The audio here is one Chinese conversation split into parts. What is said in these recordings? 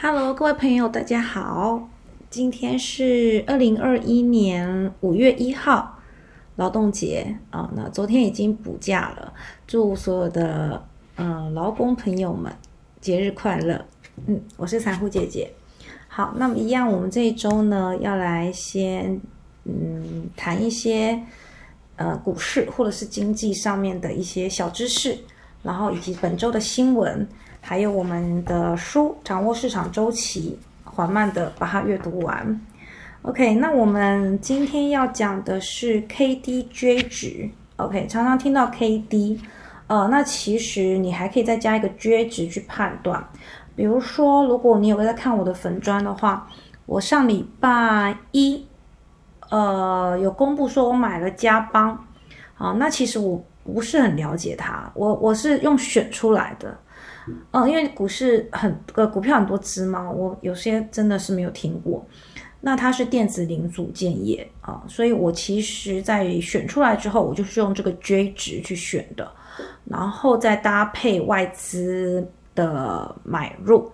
Hello，各位朋友，大家好。今天是二零二一年五月一号，劳动节啊。那昨天已经补假了，祝所有的呃劳工朋友们节日快乐。嗯，我是残户姐姐。好，那么一样，我们这一周呢要来先嗯谈一些呃股市或者是经济上面的一些小知识，然后以及本周的新闻。还有我们的书，掌握市场周期，缓慢的把它阅读完。OK，那我们今天要讲的是 KDJ 值。OK，常常听到 KD，呃，那其实你还可以再加一个 J 值去判断。比如说，如果你有在看我的粉砖的话，我上礼拜一，呃，有公布说我买了加邦，啊，那其实我不是很了解它，我我是用选出来的。嗯，因为股市很呃股票很多只嘛，我有些真的是没有听过。那它是电子零组件业啊，所以我其实在选出来之后，我就是用这个 J 值去选的，然后再搭配外资的买入，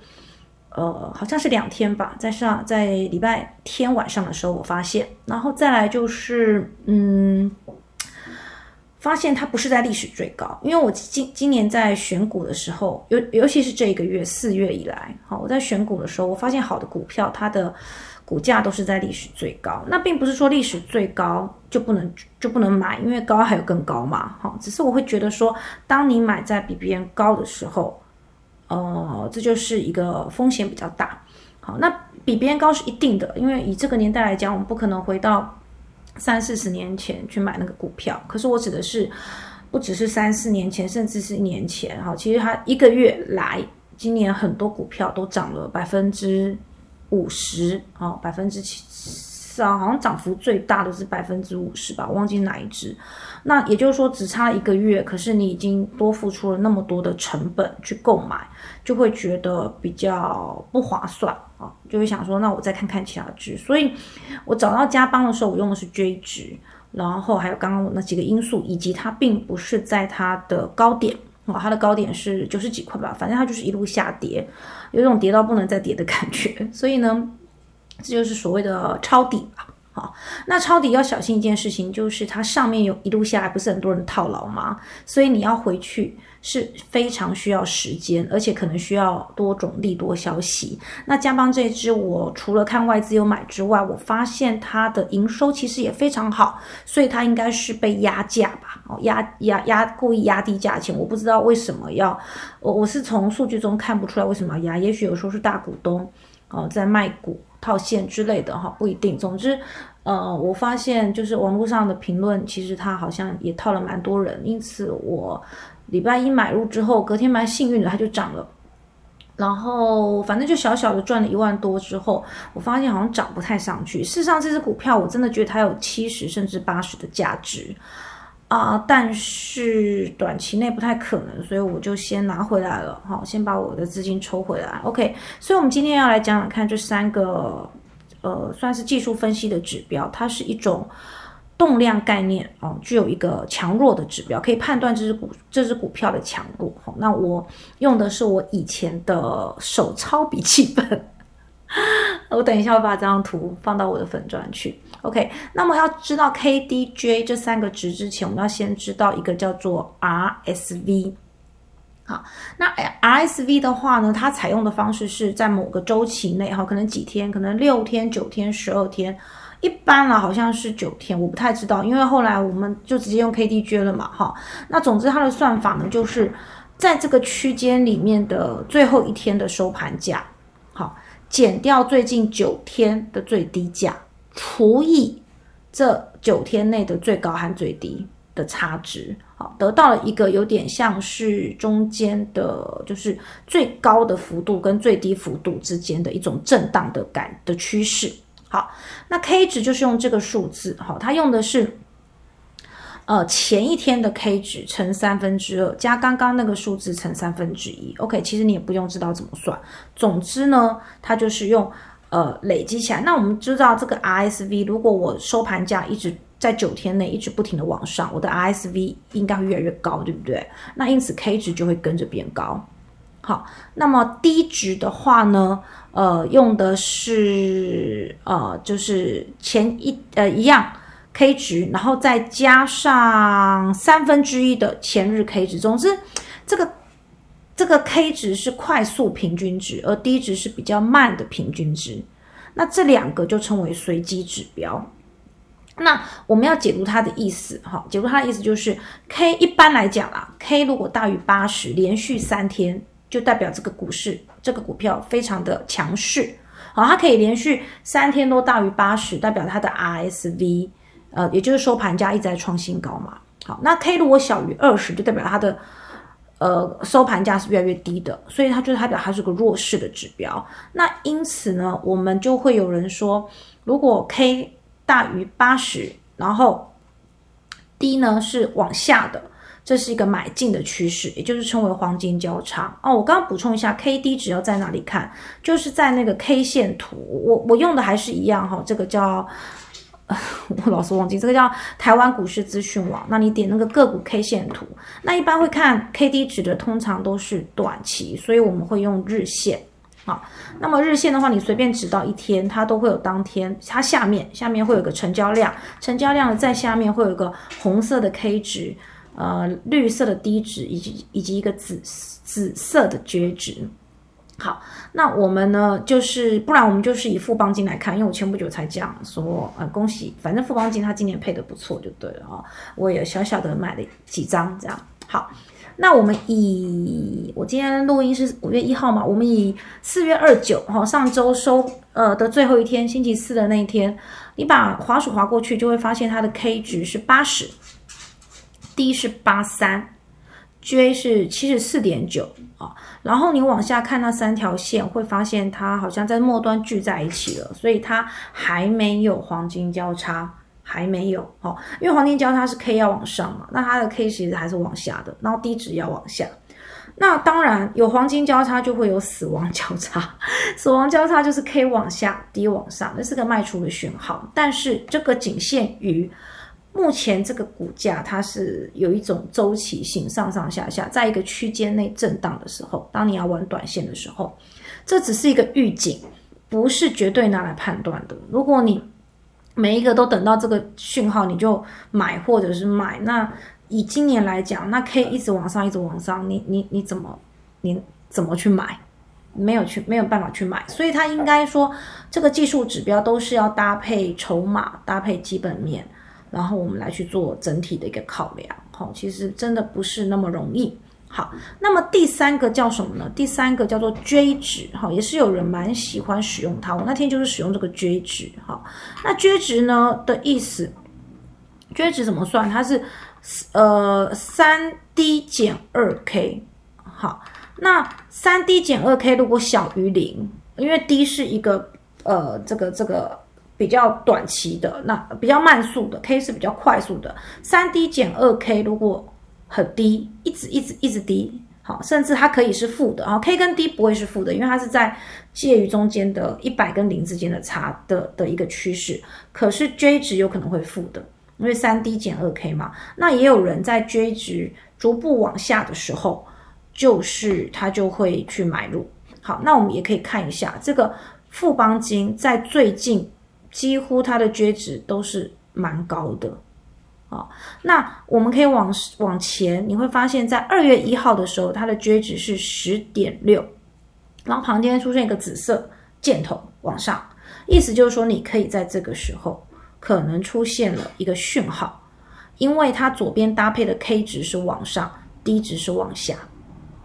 呃，好像是两天吧，在上在礼拜天晚上的时候我发现，然后再来就是嗯。发现它不是在历史最高，因为我今今年在选股的时候，尤尤其是这一个月四月以来，好，我在选股的时候，我发现好的股票它的股价都是在历史最高。那并不是说历史最高就不能就不能买，因为高还有更高嘛，好，只是我会觉得说，当你买在比别人高的时候，呃，这就是一个风险比较大。好，那比别人高是一定的，因为以这个年代来讲，我们不可能回到。三四十年前去买那个股票，可是我指的是不只是三四年前，甚至是一年前哈。其实它一个月来，今年很多股票都涨了百分之五十啊，百分之七啊，好像涨幅最大的是百分之五十吧，忘记哪一只。那也就是说，只差一个月，可是你已经多付出了那么多的成本去购买，就会觉得比较不划算啊，就会想说，那我再看看其他值。所以我找到加邦的时候，我用的是 J 值，然后还有刚刚那几个因素，以及它并不是在它的高点啊，它的高点是九十几块吧，反正它就是一路下跌，有种跌到不能再跌的感觉。所以呢，这就是所谓的抄底吧。好，那抄底要小心一件事情，就是它上面有一路下来，不是很多人套牢吗？所以你要回去是非常需要时间，而且可能需要多种利多消息。那加邦这一支，我除了看外资有买之外，我发现它的营收其实也非常好，所以它应该是被压价吧？哦，压压压，故意压低价钱，我不知道为什么要，我我是从数据中看不出来为什么要压，也许有时候是大股东哦在卖股。套现之类的哈，不一定。总之，呃，我发现就是网络上的评论，其实他好像也套了蛮多人。因此，我礼拜一买入之后，隔天蛮幸运的，它就涨了。然后，反正就小小的赚了一万多之后，我发现好像涨不太上去。事实上，这只股票我真的觉得它有七十甚至八十的价值。啊，但是短期内不太可能，所以我就先拿回来了，好，先把我的资金抽回来。OK，所以我们今天要来讲讲看这三个，呃，算是技术分析的指标，它是一种动量概念哦，具有一个强弱的指标，可以判断这只股这只股票的强弱。好，那我用的是我以前的手抄笔记本。我等一下会把这张图放到我的粉砖去。OK，那么要知道 KDJ 这三个值之前，我们要先知道一个叫做 RSV。好，那 RSV 的话呢，它采用的方式是在某个周期内，哈，可能几天，可能六天、九天、十二天，一般啦，好像是九天，我不太知道，因为后来我们就直接用 KDJ 了嘛，哈。那总之它的算法呢，就是在这个区间里面的最后一天的收盘价，好。减掉最近九天的最低价，除以这九天内的最高和最低的差值，好，得到了一个有点像是中间的，就是最高的幅度跟最低幅度之间的一种震荡的感的趋势。好，那 K 值就是用这个数字，好，它用的是。呃，前一天的 K 值乘三分之二，加刚刚那个数字乘三分之一。OK，其实你也不用知道怎么算。总之呢，它就是用呃累积起来。那我们知道这个 RSV，如果我收盘价一直在九天内一直不停的往上，我的 RSV 应该会越来越高，对不对？那因此 K 值就会跟着变高。好，那么低值的话呢，呃，用的是呃，就是前一呃一样 K 值，然后再加上三分之一的前日 K 值。总之，这个这个 K 值是快速平均值，而低值是比较慢的平均值。那这两个就称为随机指标。那我们要解读它的意思，哈，解读它的意思就是 K 一般来讲啊，K 如果大于八十，连续三天。就代表这个股市，这个股票非常的强势，好，它可以连续三天都大于八十，代表它的 RSV，呃，也就是收盘价一直在创新高嘛。好，那 K 如果小于二十，就代表它的呃收盘价是越来越低的，所以它就代表它是个弱势的指标。那因此呢，我们就会有人说，如果 K 大于八十，然后低呢是往下的。这是一个买进的趋势，也就是称为黄金交叉哦。我刚刚补充一下，K D 只要在哪里看，就是在那个 K 线图。我我用的还是一样哈，这个叫 我老是忘记，这个叫台湾股市资讯网。那你点那个个股 K 线图，那一般会看 K D 值的，通常都是短期，所以我们会用日线。好，那么日线的话，你随便指到一天，它都会有当天，它下面下面会有个成交量，成交量在下面会有个红色的 K 值。呃，绿色的低值以及以及一个紫紫色的绝值。好，那我们呢，就是不然我们就是以富邦金来看，因为我前不久才讲说，呃，恭喜，反正富邦金它今年配的不错就对了啊，我也小小的买了几张这样。好，那我们以我今天录音是五月一号嘛，我们以四月二九哈，上周收呃的最后一天，星期四的那一天，你把滑鼠滑过去，就会发现它的 K 值是八十。D 是八三，J 是七十四点九然后你往下看那三条线，会发现它好像在末端聚在一起了，所以它还没有黄金交叉，还没有哦，因为黄金交叉是 K 要往上嘛，那它的 K 其实还是往下的，然后低值要往下，那当然有黄金交叉就会有死亡交叉，死亡交叉就是 K 往下，D 往上，那是个卖出的讯号，但是这个仅限于。目前这个股价它是有一种周期性，上上下下，在一个区间内震荡的时候，当你要玩短线的时候，这只是一个预警，不是绝对拿来判断的。如果你每一个都等到这个讯号你就买或者是卖，那以今年来讲，那 K 一直往上，一直往上，你你你怎么你怎么去买？没有去没有办法去买，所以它应该说这个技术指标都是要搭配筹码，搭配基本面。然后我们来去做整体的一个考量，好，其实真的不是那么容易。好，那么第三个叫什么呢？第三个叫做追值，哈，也是有人蛮喜欢使用它。我那天就是使用这个追值，哈。那追值呢的意思，追值怎么算？它是呃三 D 减二 K，好，那三 D 减二 K 如果小于零，因为 D 是一个呃这个这个。比较短期的，那比较慢速的 K 是比较快速的，三 D 减二 K 如果很低，一直一直一直低，好，甚至它可以是负的。啊，K 跟 D 不会是负的，因为它是在介于中间的一百跟零之间的差的的一个趋势，可是 J 值有可能会负的，因为三 D 减二 K 嘛，那也有人在 J 值逐步往下的时候，就是他就会去买入，好，那我们也可以看一下这个富邦金在最近。几乎它的均值都是蛮高的，啊，那我们可以往往前，你会发现在二月一号的时候，它的均值是十点六，然后旁边出现一个紫色箭头往上，意思就是说你可以在这个时候可能出现了一个讯号，因为它左边搭配的 K 值是往上，D 值是往下。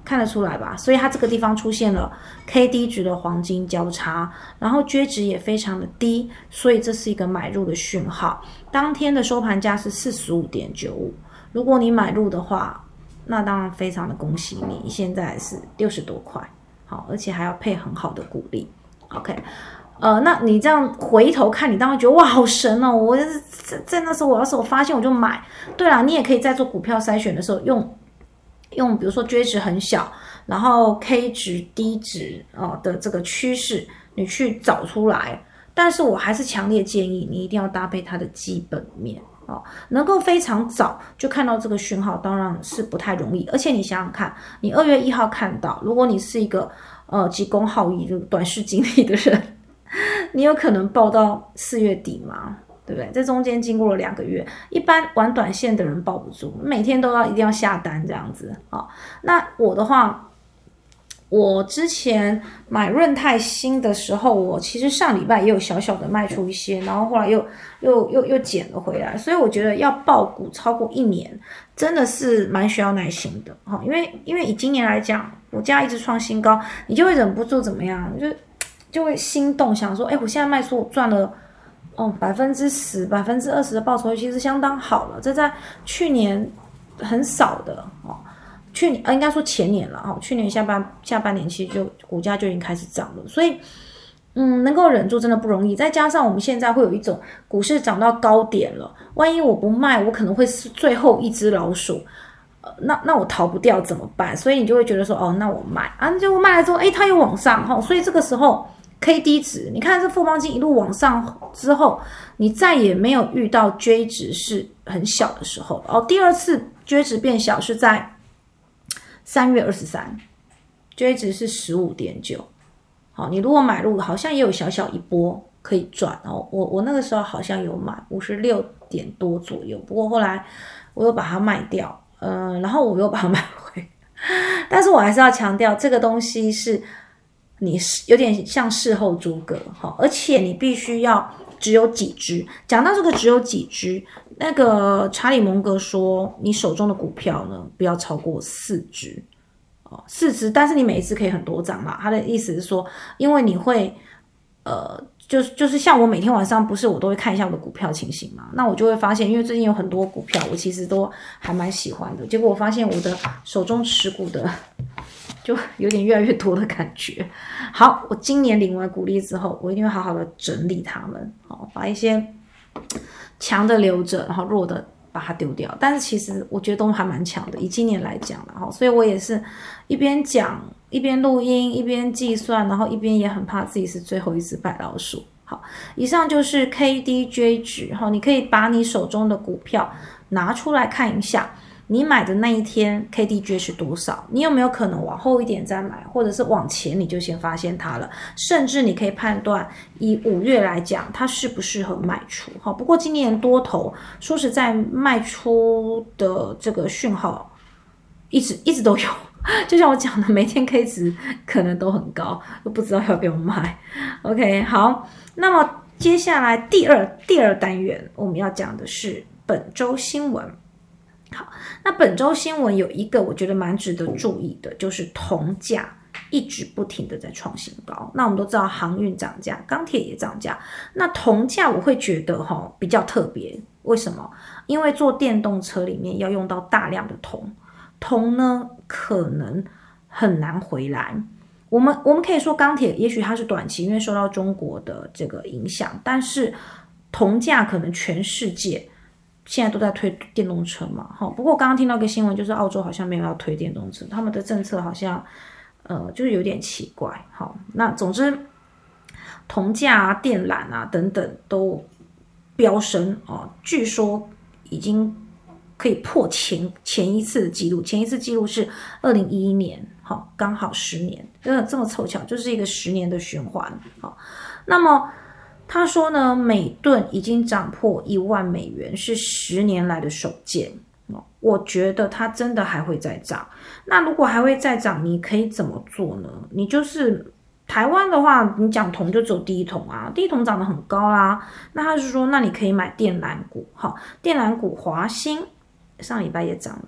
看得出来吧？所以它这个地方出现了 K D 值的黄金交叉，然后均值也非常的低，所以这是一个买入的讯号。当天的收盘价是四十五点九五，如果你买入的话，那当然非常的恭喜你，现在是六十多块，好，而且还要配很好的股利。OK，呃，那你这样回头看，你当然觉得哇，好神哦！我在在那时候，我要是我发现我就买。对了，你也可以在做股票筛选的时候用。用比如说 J 值很小，然后 K 值低值哦的这个趋势，你去找出来。但是我还是强烈建议你一定要搭配它的基本面哦，能够非常早就看到这个讯号，当然是不太容易。而且你想想看，你二月一号看到，如果你是一个呃急功好义、就短视经历的人，你有可能报到四月底吗？对不对？这中间经过了两个月，一般玩短线的人抱不住，每天都要一定要下单这样子啊。那我的话。我之前买润泰新的时候，我其实上礼拜也有小小的卖出一些，然后后来又又又又减了回来，所以我觉得要爆股超过一年，真的是蛮需要耐心的哈。因为因为以今年来讲，股价一直创新高，你就会忍不住怎么样，就就会心动，想说，哎，我现在卖出我赚了哦百分之十、百分之二十的报酬，其实相当好了，这在去年很少的哦。去年呃，应该说前年了哦，去年下半下半年其实就股价就已经开始涨了，所以嗯，能够忍住真的不容易。再加上我们现在会有一种股市涨到高点了，万一我不卖，我可能会是最后一只老鼠，呃，那那我逃不掉怎么办？所以你就会觉得说，哦，那我卖啊，结果卖了之后，哎，它又往上哈，所以这个时候 K D 值，你看这富邦金一路往上之后，你再也没有遇到 J 值是很小的时候哦，第二次 J 值变小是在。三月二十三，J 值是十五点九。好，你如果买入，好像也有小小一波可以赚哦。我我那个时候好像有买五十六点多左右，不过后来我又把它卖掉，嗯，然后我又把它买回。但是我还是要强调，这个东西是你是有点像事后诸葛，哈，而且你必须要只有几只。讲到这个只有几只。那个查理蒙格说：“你手中的股票呢，不要超过四只哦，四只。但是你每一只可以很多张嘛。他的意思是说，因为你会，呃，就是就是像我每天晚上不是我都会看一下我的股票情形嘛。那我就会发现，因为最近有很多股票，我其实都还蛮喜欢的。结果我发现我的手中持股的就有点越来越多的感觉。好，我今年领完股利之后，我一定会好好的整理它们，好，把一些。”强的留着，然后弱的把它丢掉。但是其实我觉得都还蛮强的，以今年来讲，然后所以我也是一边讲一边录音，一边计算，然后一边也很怕自己是最后一只白老鼠。好，以上就是 KDJ 值，哈，你可以把你手中的股票拿出来看一下。你买的那一天 KDJ 是多少？你有没有可能往后一点再买，或者是往前你就先发现它了？甚至你可以判断，以五月来讲，它适不适合卖出？哈，不过今年多头说实在，卖出的这个讯号一直一直都有，就像我讲的，每天 K 值可能都很高，都不知道要不要卖。OK，好，那么接下来第二第二单元我们要讲的是本周新闻。好，那本周新闻有一个我觉得蛮值得注意的，就是铜价一直不停的在创新高。那我们都知道航运涨价，钢铁也涨价。那铜价我会觉得哈比较特别，为什么？因为做电动车里面要用到大量的铜，铜呢可能很难回来。我们我们可以说钢铁也许它是短期，因为受到中国的这个影响，但是铜价可能全世界。现在都在推电动车嘛，好，不过我刚刚听到一个新闻，就是澳洲好像没有要推电动车，他们的政策好像，呃，就是有点奇怪。好，那总之，铜价啊、电缆啊等等都飙升哦，据说已经可以破前前一次的记录，前一次记录是二零一一年，好，刚好十年，真的这么凑巧，就是一个十年的循环。好，那么。他说呢，每吨已经涨破一万美元，是十年来的首见哦。我觉得它真的还会再涨。那如果还会再涨，你可以怎么做呢？你就是台湾的话，你讲铜就走第一桶啊，第一桶涨得很高啦。那他是说，那你可以买电缆股，好，电缆股华兴上礼拜也涨了。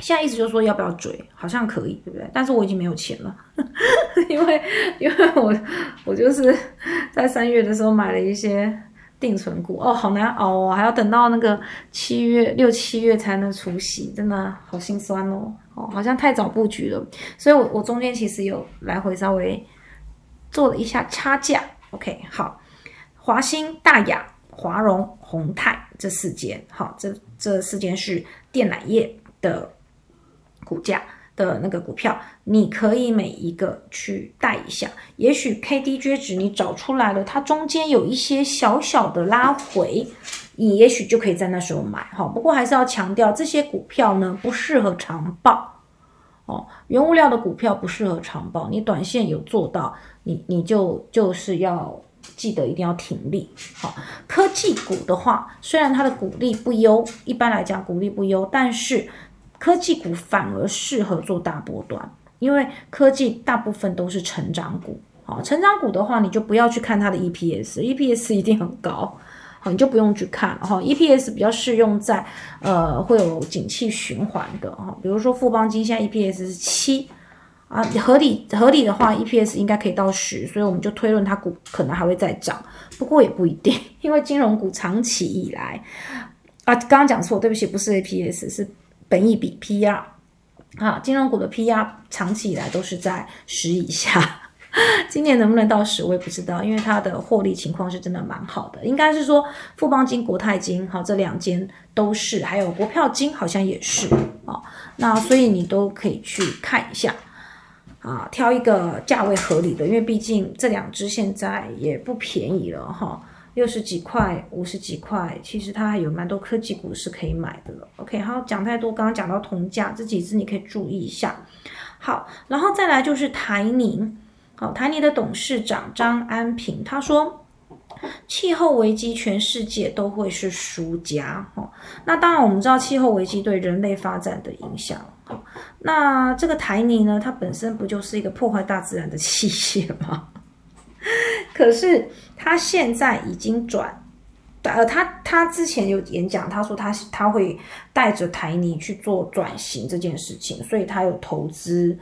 现在意思就是说要不要追，好像可以，对不对？但是我已经没有钱了，因为因为我我就是在三月的时候买了一些定存股，哦，好难熬哦，还要等到那个七月六七月才能除息，真的好心酸哦，哦，好像太早布局了，所以我我中间其实有来回稍微做了一下差价，OK，好，华兴、大雅、华荣、宏泰这四间，好，这这四间是电缆业的。股价的那个股票，你可以每一个去带一下。也许 KDJ 值你找出来了，它中间有一些小小的拉回，你也许就可以在那时候买哈。不过还是要强调，这些股票呢不适合长报哦。原物料的股票不适合长报，你短线有做到，你你就就是要记得一定要挺利。好，科技股的话，虽然它的股利不优，一般来讲股利不优，但是。科技股反而适合做大波段，因为科技大部分都是成长股。好，成长股的话，你就不要去看它的 EPS，EPS 一定很高，好，你就不用去看了。哈，EPS 比较适用在呃会有景气循环的哈，比如说富邦金现在 EPS 是七啊，合理合理的话，EPS 应该可以到十，所以我们就推论它股可能还会再涨，不过也不一定，因为金融股长期以来啊，刚刚讲错，对不起，不是 EPS 是。本益比 PR 啊，金融股的 PR 长期以来都是在十以下，今年能不能到十我也不知道，因为它的获利情况是真的蛮好的，应该是说富邦金、国泰金，好这两间都是，还有国票金好像也是啊，那所以你都可以去看一下。啊，挑一个价位合理的，因为毕竟这两只现在也不便宜了哈。六十几块、五十几块，其实它还有蛮多科技股是可以买的了。OK，好，讲太多，刚刚讲到铜价这几只，你可以注意一下。好，然后再来就是台泥，好，台泥的董事长张安平他说，气候危机全世界都会是输家。哈，那当然我们知道气候危机对人类发展的影响。那这个台泥呢，它本身不就是一个破坏大自然的器械吗？可是他现在已经转，呃，他他之前有演讲，他说他他会带着台泥去做转型这件事情，所以他有投资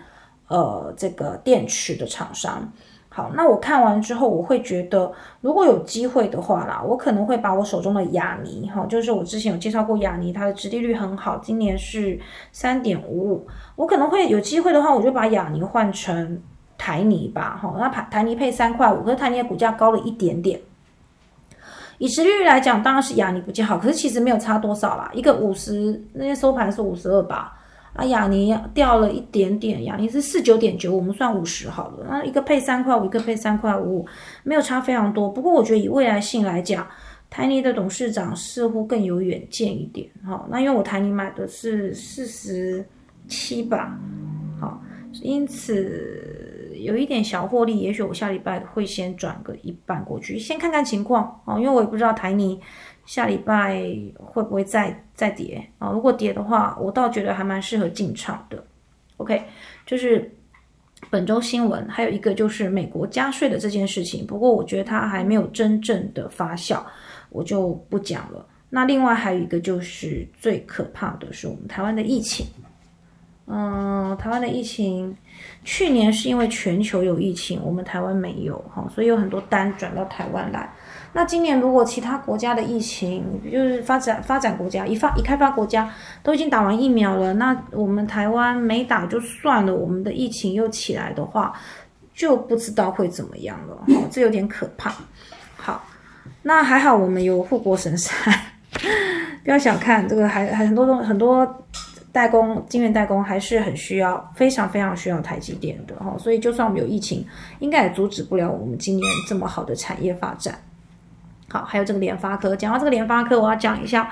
呃这个电池的厂商。好，那我看完之后，我会觉得如果有机会的话啦，我可能会把我手中的雅尼哈，就是我之前有介绍过雅尼，它的殖利率很好，今年是三点五五，我可能会有机会的话，我就把雅尼换成。台泥吧，哈，那台台泥配三块五，可是台泥的股价高了一点点。以实率来讲，当然是雅尼比较好，可是其实没有差多少啦，一个五十，那天收盘是五十二吧，啊，雅尼掉了一点点，雅尼是四九点九，我们算五十好了，那一个配三块五，一个配三块五，没有差非常多。不过我觉得以未来性来讲，台泥的董事长似乎更有远见一点，哈，那因为我台泥买的是四十七吧，好，因此。有一点小获利，也许我下礼拜会先转个一半过去，先看看情况哦，因为我也不知道台泥下礼拜会不会再再跌啊。如果跌的话，我倒觉得还蛮适合进场的。OK，就是本周新闻，还有一个就是美国加税的这件事情，不过我觉得它还没有真正的发酵，我就不讲了。那另外还有一个就是最可怕的是我们台湾的疫情。嗯，台湾的疫情，去年是因为全球有疫情，我们台湾没有哈，所以有很多单转到台湾来。那今年如果其他国家的疫情，就是发展发展国家、一发一开发国家都已经打完疫苗了，那我们台湾没打就算了，我们的疫情又起来的话，就不知道会怎么样了，这有点可怕。好，那还好我们有护国神山，不要小看这个，还还很多东很多。代工、晶圆代工还是很需要，非常非常需要台积电的哈，所以就算我们有疫情，应该也阻止不了我们今年这么好的产业发展。好，还有这个联发科，讲到这个联发科，我要讲一下，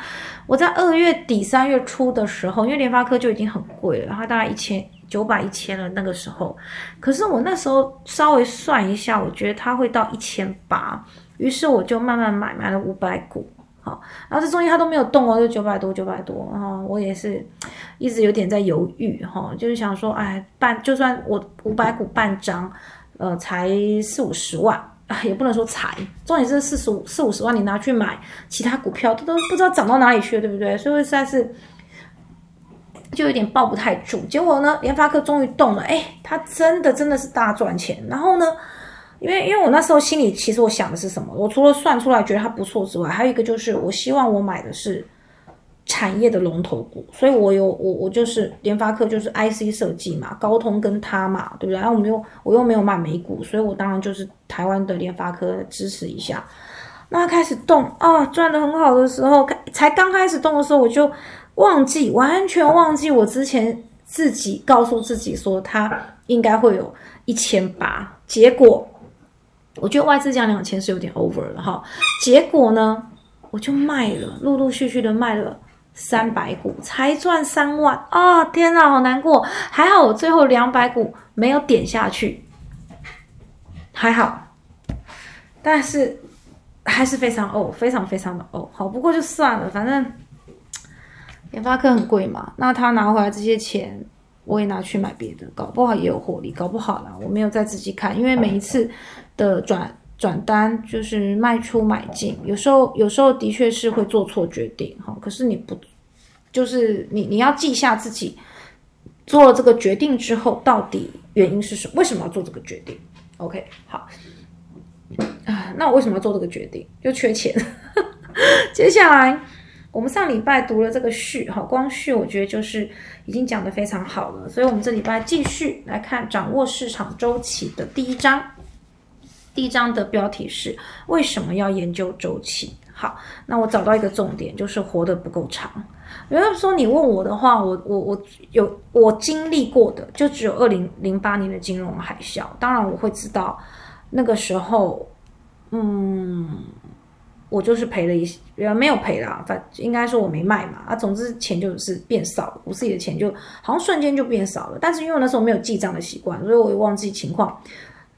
我在二月底三月初的时候，因为联发科就已经很贵了，它大概一千九百一千了那个时候，可是我那时候稍微算一下，我觉得它会到一千八，于是我就慢慢买，买了五百股。然后这中间它都没有动哦，就九百多，九百多。然后我也是一直有点在犹豫哈，就是想说，哎，半就算我五百股半张，呃，才四五十万啊，也不能说才，重点是四十五四五十万，你拿去买其他股票，它都不知道涨到哪里去了，对不对？所以实在是就有点抱不太住。结果呢，联发科终于动了，哎，它真的真的是大赚钱。然后呢？因为因为我那时候心里其实我想的是什么？我除了算出来觉得它不错之外，还有一个就是我希望我买的是产业的龙头股，所以我有我我就是联发科就是 IC 设计嘛，高通跟它嘛，对不对？然后我们又我又没有买美股，所以我当然就是台湾的联发科支持一下。那开始动啊，赚的很好的时候，才刚开始动的时候，我就忘记完全忘记我之前。自己告诉自己说它应该会有一千八，结果我觉得外资降两千是有点 over 了哈。结果呢，我就卖了，陆陆续续的卖了三百股，才赚三万啊！天哪，好难过。还好我最后两百股没有点下去，还好，但是还是非常哦，非常非常的哦。好，不过就算了，反正。研发科很贵嘛，那他拿回来这些钱，我也拿去买别的，搞不好也有获利，搞不好啦，我没有再仔细看，因为每一次的转转单就是卖出买进，有时候有时候的确是会做错决定哈，可是你不就是你你要记下自己做了这个决定之后，到底原因是什么？为什么要做这个决定？OK，好啊，那我为什么要做这个决定？就缺钱，接下来。我们上礼拜读了这个序，哈，光序我觉得就是已经讲得非常好了，所以我们这礼拜继续来看掌握市场周期的第一章。第一章的标题是为什么要研究周期？好，那我找到一个重点，就是活得不够长。如果说你问我的话，我我我有我经历过的，就只有二零零八年的金融海啸。当然我会知道那个时候，嗯。我就是赔了一些，没有赔啦，反应该说我没卖嘛啊，总之钱就是变少了，我自己的钱就好像瞬间就变少了。但是因为那时候没有记账的习惯，所以我也忘记情况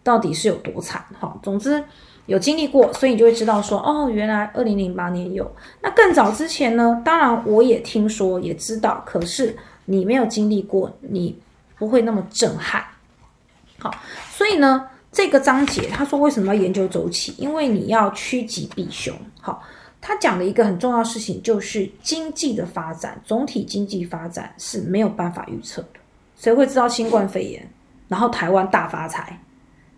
到底是有多惨哈。总之有经历过，所以你就会知道说，哦，原来二零零八年有。那更早之前呢，当然我也听说也知道，可是你没有经历过，你不会那么震撼。好，所以呢。这个章节他说为什么要研究周期？因为你要趋吉避凶。好，他讲的一个很重要事情就是经济的发展，总体经济发展是没有办法预测的。谁会知道新冠肺炎，然后台湾大发财，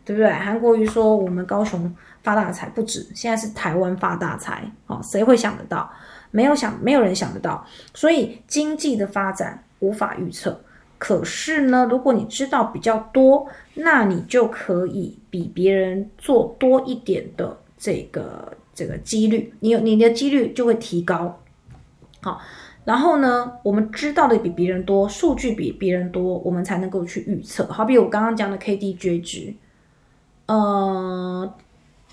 对不对？韩国瑜说我们高雄发大财不止，现在是台湾发大财。哦，谁会想得到？没有想，没有人想得到。所以经济的发展无法预测。可是呢，如果你知道比较多，那你就可以比别人做多一点的这个这个几率，你有你的几率就会提高。好，然后呢，我们知道的比别人多，数据比别人多，我们才能够去预测。好比我刚刚讲的 K D J 值，呃，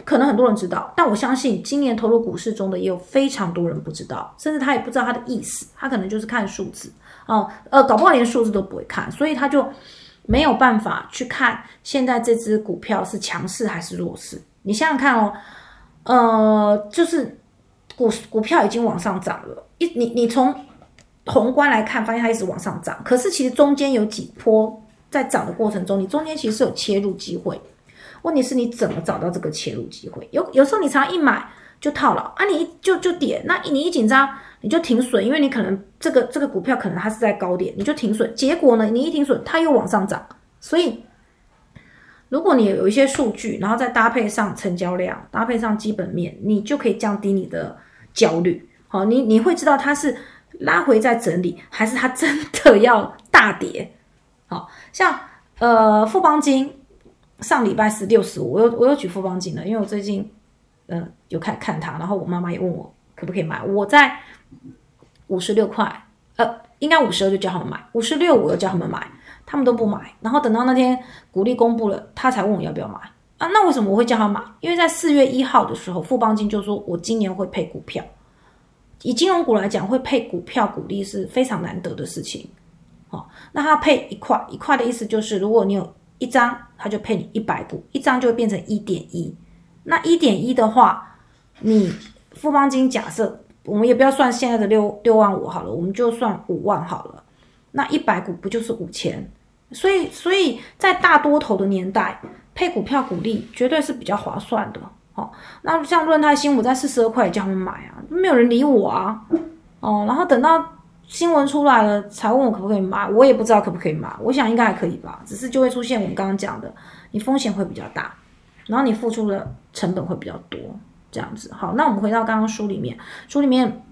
可能很多人知道，但我相信今年投入股市中的也有非常多人不知道，甚至他也不知道它的意思，他可能就是看数字。哦，呃，搞不好连数字都不会看，所以他就没有办法去看现在这只股票是强势还是弱势。你想想看哦，呃，就是股股票已经往上涨了，一你你从宏观来看，发现它一直往上涨，可是其实中间有几波在涨的过程中，你中间其实是有切入机会。问题是你怎么找到这个切入机会？有有时候你常常一买就套牢啊，你一就就跌，那你一紧张。你就停损，因为你可能这个这个股票可能它是在高点，你就停损。结果呢，你一停损，它又往上涨。所以，如果你有一些数据，然后再搭配上成交量，搭配上基本面，你就可以降低你的焦虑。好，你你会知道它是拉回在整理，还是它真的要大跌。好像呃富邦金上礼拜是六十五，我有我有举富邦金的，因为我最近呃有看看它，然后我妈妈也问我可不可以买，我在。五十六块，呃，应该五十二就叫他们买，五十六我又叫他们买，他们都不买。然后等到那天股利公布了，他才问我要不要买啊？那为什么我会叫他买？因为在四月一号的时候，富邦金就说我今年会配股票。以金融股来讲，会配股票股利是非常难得的事情。好，那他配一块一块的意思就是，如果你有一张，他就配你一百股，一张就会变成一点一。那一点一的话，你富邦金假设。我们也不要算现在的六六万五好了，我们就算五万好了。那一百股不就是五千？所以，所以在大多头的年代，配股票股利绝对是比较划算的。哦，那像润泰新，我在四十二块叫他们买啊，没有人理我啊。哦，然后等到新闻出来了，才问我可不可以买，我也不知道可不可以买。我想应该还可以吧，只是就会出现我们刚刚讲的，你风险会比较大，然后你付出的成本会比较多。这样子好，那我们回到刚刚书里面，书里面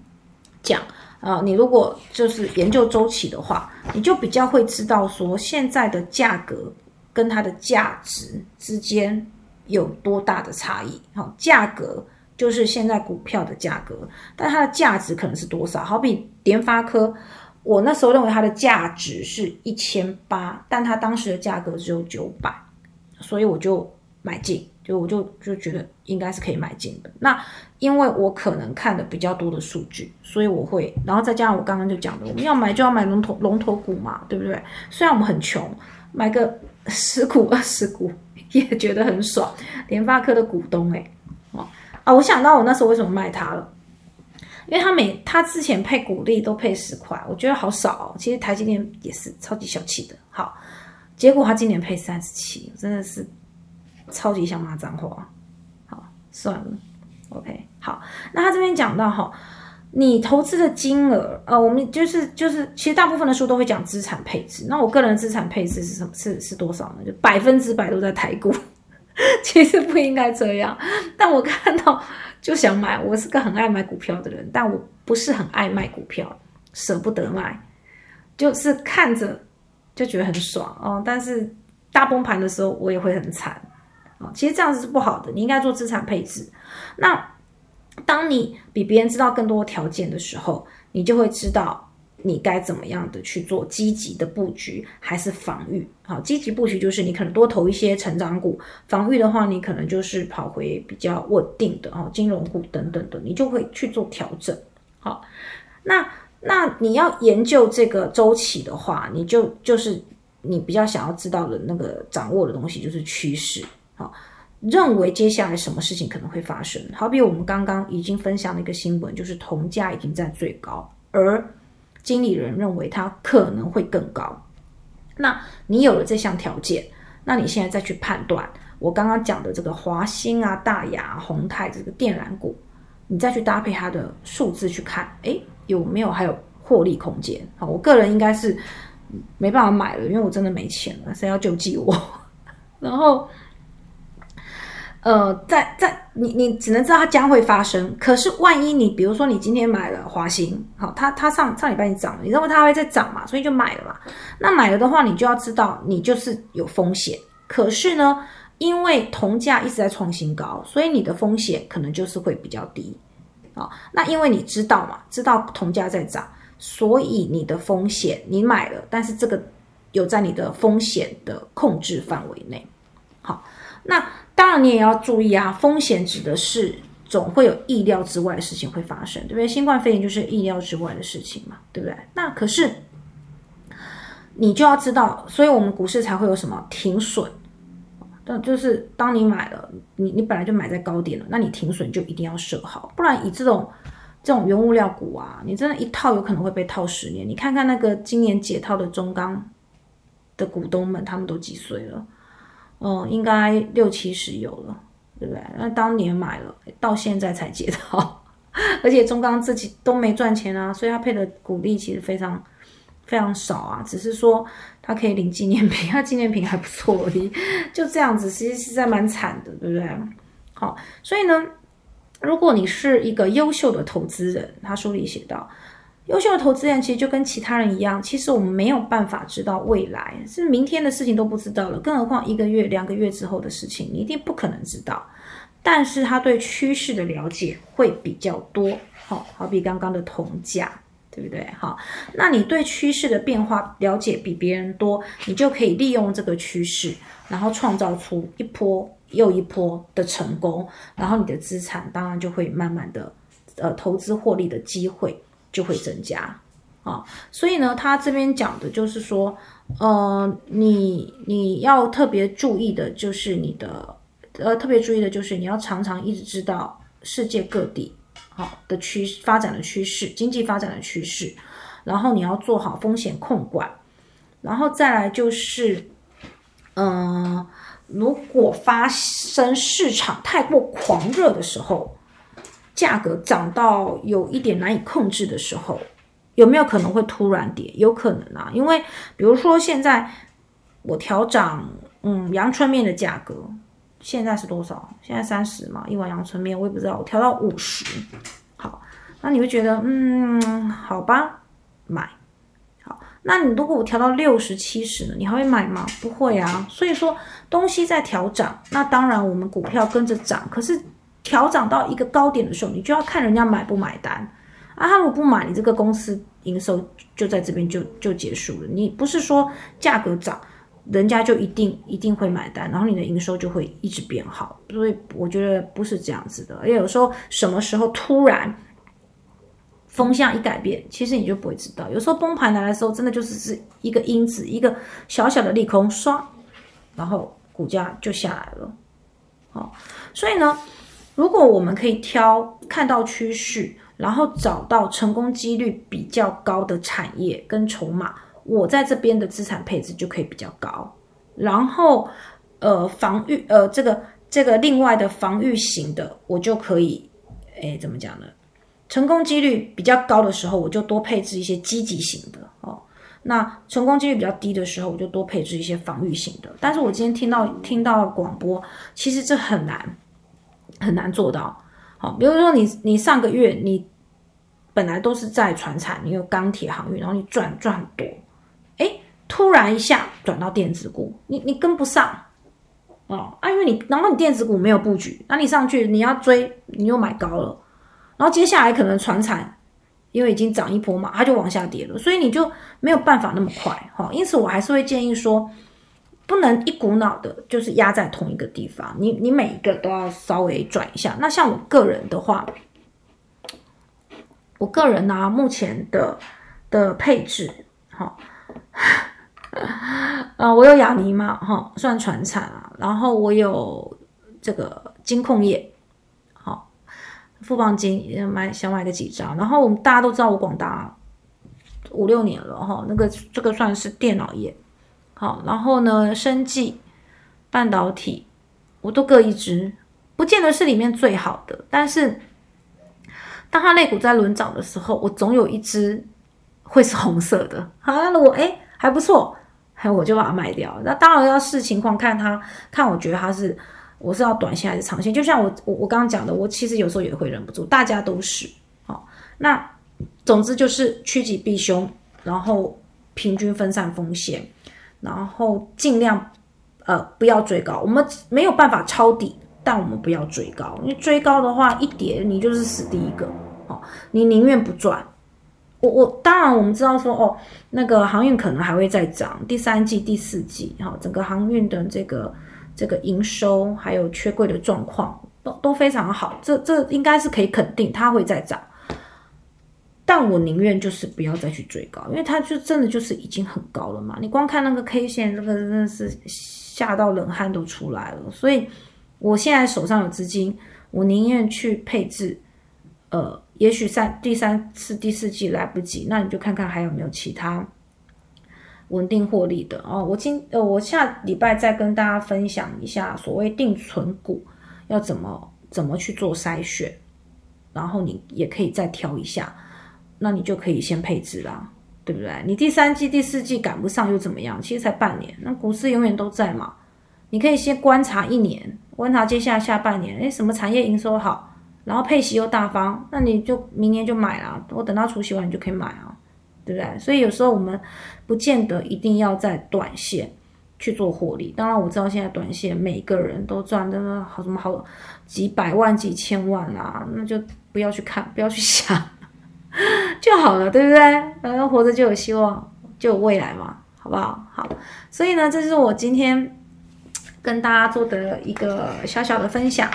讲啊，你如果就是研究周期的话，你就比较会知道说现在的价格跟它的价值之间有多大的差异。好，价格就是现在股票的价格，但它的价值可能是多少？好比联发科，我那时候认为它的价值是一千八，但它当时的价格只有九百，所以我就买进，就我就就觉得应该是可以买进的。那因为我可能看的比较多的数据，所以我会，然后再加上我刚刚就讲的，我们要买就要买龙头龙头股嘛，对不对？虽然我们很穷，买个十股 二十股 也觉得很爽。联发科的股东哎，哦啊，我想到我那时候为什么卖它了。因为他每他之前配股利都配十块，我觉得好少。其实台积电也是超级小气的。好，结果他今年配三十七，真的是超级想骂脏话。好，算了，OK。好，那他这边讲到哈，你投资的金额，呃，我们就是就是，其实大部分的书都会讲资产配置。那我个人资产配置是什么？是是多少呢？就百分之百都在台股。其实不应该这样，但我看到。就想买，我是个很爱买股票的人，但我不是很爱卖股票，舍不得卖，就是看着就觉得很爽哦。但是大崩盘的时候，我也会很惨啊。其实这样子是不好的，你应该做资产配置。那当你比别人知道更多条件的时候，你就会知道。你该怎么样的去做积极的布局，还是防御？好，积极布局就是你可能多投一些成长股，防御的话，你可能就是跑回比较稳定的哦，金融股等等的，你就会去做调整。好，那那你要研究这个周期的话，你就就是你比较想要知道的那个掌握的东西就是趋势。好，认为接下来什么事情可能会发生？好比我们刚刚已经分享了一个新闻，就是铜价已经在最高，而经理人认为它可能会更高，那你有了这项条件，那你现在再去判断我刚刚讲的这个华兴啊、大雅、宏泰这个电缆股，你再去搭配它的数字去看，哎，有没有还有获利空间？好，我个人应该是没办法买了，因为我真的没钱了，谁要救济我？然后。呃，在在你你只能知道它将会发生，可是万一你比如说你今天买了华兴，好，它它上上礼拜你涨了，你认为它会再涨嘛？所以就买了嘛。那买了的话，你就要知道你就是有风险。可是呢，因为铜价一直在创新高，所以你的风险可能就是会比较低啊。那因为你知道嘛，知道铜价在涨，所以你的风险你买了，但是这个有在你的风险的控制范围内。好，那。当然，你也要注意啊，风险指的是总会有意料之外的事情会发生，对不对？新冠肺炎就是意料之外的事情嘛，对不对？那可是你就要知道，所以我们股市才会有什么停损，但就是当你买了，你你本来就买在高点了，那你停损就一定要设好，不然以这种这种原物料股啊，你真的一套有可能会被套十年。你看看那个今年解套的中钢的股东们，他们都几岁了？嗯，应该六七十有了，对不对？那当年买了，到现在才接到，而且中钢自己都没赚钱啊，所以他配的股利其实非常非常少啊，只是说他可以领纪念品，他纪念品还不错而已，就这样子，其实实在蛮惨的，对不对？好，所以呢，如果你是一个优秀的投资人，他书里写到。优秀的投资人其实就跟其他人一样，其实我们没有办法知道未来，是明天的事情都不知道了，更何况一个月、两个月之后的事情，你一定不可能知道。但是他对趋势的了解会比较多，好，好比刚刚的铜价，对不对？好，那你对趋势的变化了解比别人多，你就可以利用这个趋势，然后创造出一波又一波的成功，然后你的资产当然就会慢慢的，呃，投资获利的机会。就会增加啊，所以呢，他这边讲的就是说，呃，你你要特别注意的就是你的，呃，特别注意的就是你要常常一直知道世界各地好的趋发展的趋势，经济发展的趋势，然后你要做好风险控管，然后再来就是，嗯，如果发生市场太过狂热的时候。价格涨到有一点难以控制的时候，有没有可能会突然跌？有可能啊，因为比如说现在我调涨，嗯，阳春面的价格现在是多少？现在三十嘛，一碗阳春面我也不知道，我调到五十。好，那你会觉得，嗯，好吧，买。好，那你如果我调到六十、七十呢？你还会买吗？不会啊。所以说东西在调涨，那当然我们股票跟着涨，可是。调涨到一个高点的时候，你就要看人家买不买单啊，他如果不买，你这个公司营收就在这边就就结束了。你不是说价格涨，人家就一定一定会买单，然后你的营收就会一直变好。所以我觉得不是这样子的，而且有时候什么时候突然风向一改变，其实你就不会知道。有时候崩盘来的时候，真的就是是一个因子，一个小小的利空刷，然后股价就下来了。好，所以呢，如果我们可以挑看到趋势，然后找到成功几率比较高的产业跟筹码，我在这边的资产配置就可以比较高。然后，呃，防御，呃，这个这个另外的防御型的，我就可以，哎，怎么讲呢？成功几率比较高的时候，我就多配置一些积极型的哦。那成功几率比较低的时候，我就多配置一些防御型的。但是我今天听到听到广播，其实这很难很难做到。好，比如说你你上个月你本来都是在船产，你有钢铁航运，然后你赚赚很多，哎，突然一下转到电子股，你你跟不上哦啊，因为你然后你电子股没有布局，那你上去你要追，你又买高了，然后接下来可能船产。因为已经涨一波嘛，它就往下跌了，所以你就没有办法那么快哈。因此，我还是会建议说，不能一股脑的，就是压在同一个地方。你你每一个都要稍微转一下。那像我个人的话，我个人呢，目前的的配置哈，呃，我有雅尼嘛哈，算传产啊，然后我有这个金控业。好富邦金也买想买个几张，然后我们大家都知道我广达五六年了哈，那个这个算是电脑业，好，然后呢，生技、半导体我都各一支，不见得是里面最好的，但是当它肋骨在轮涨的时候，我总有一支会是红色的，好，那如果哎还不错，还我就把它卖掉，那当然要视情况看它，看我觉得它是。我是要短线还是长线？就像我我我刚刚讲的，我其实有时候也会忍不住，大家都是好。那总之就是趋吉避凶，然后平均分散风险，然后尽量呃不要追高。我们没有办法抄底，但我们不要追高，因为追高的话一跌你就是死第一个哦。你宁愿不赚。我我当然我们知道说哦，那个航运可能还会再涨，第三季、第四季哈，整个航运的这个。这个营收还有缺柜的状况都都非常好，这这应该是可以肯定它会再涨，但我宁愿就是不要再去追高，因为它就真的就是已经很高了嘛。你光看那个 K 线，这个真的是吓到冷汗都出来了。所以我现在手上有资金，我宁愿去配置，呃，也许三第三次、第四季来不及，那你就看看还有没有其他。稳定获利的哦，我今呃，我下礼拜再跟大家分享一下所谓定存股要怎么怎么去做筛选，然后你也可以再挑一下，那你就可以先配置啦，对不对？你第三季、第四季赶不上又怎么样？其实才半年，那股市永远都在嘛，你可以先观察一年，观察接下来下半年，诶，什么产业营收好，然后配息又大方，那你就明年就买啦，我等到除息完你就可以买啊。对不对？所以有时候我们不见得一定要在短线去做获利。当然我知道现在短线每个人都赚的好什么好几百万、几千万啊，那就不要去看，不要去想 就好了，对不对？反正活着就有希望，就有未来嘛，好不好？好，所以呢，这是我今天跟大家做的一个小小的分享。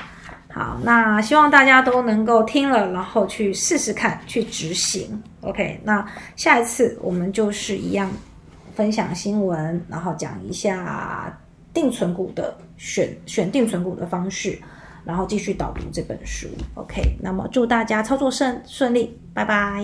好，那希望大家都能够听了，然后去试试看，去执行。OK，那下一次我们就是一样分享新闻，然后讲一下定存股的选选定存股的方式，然后继续导读这本书。OK，那么祝大家操作顺顺利，拜拜。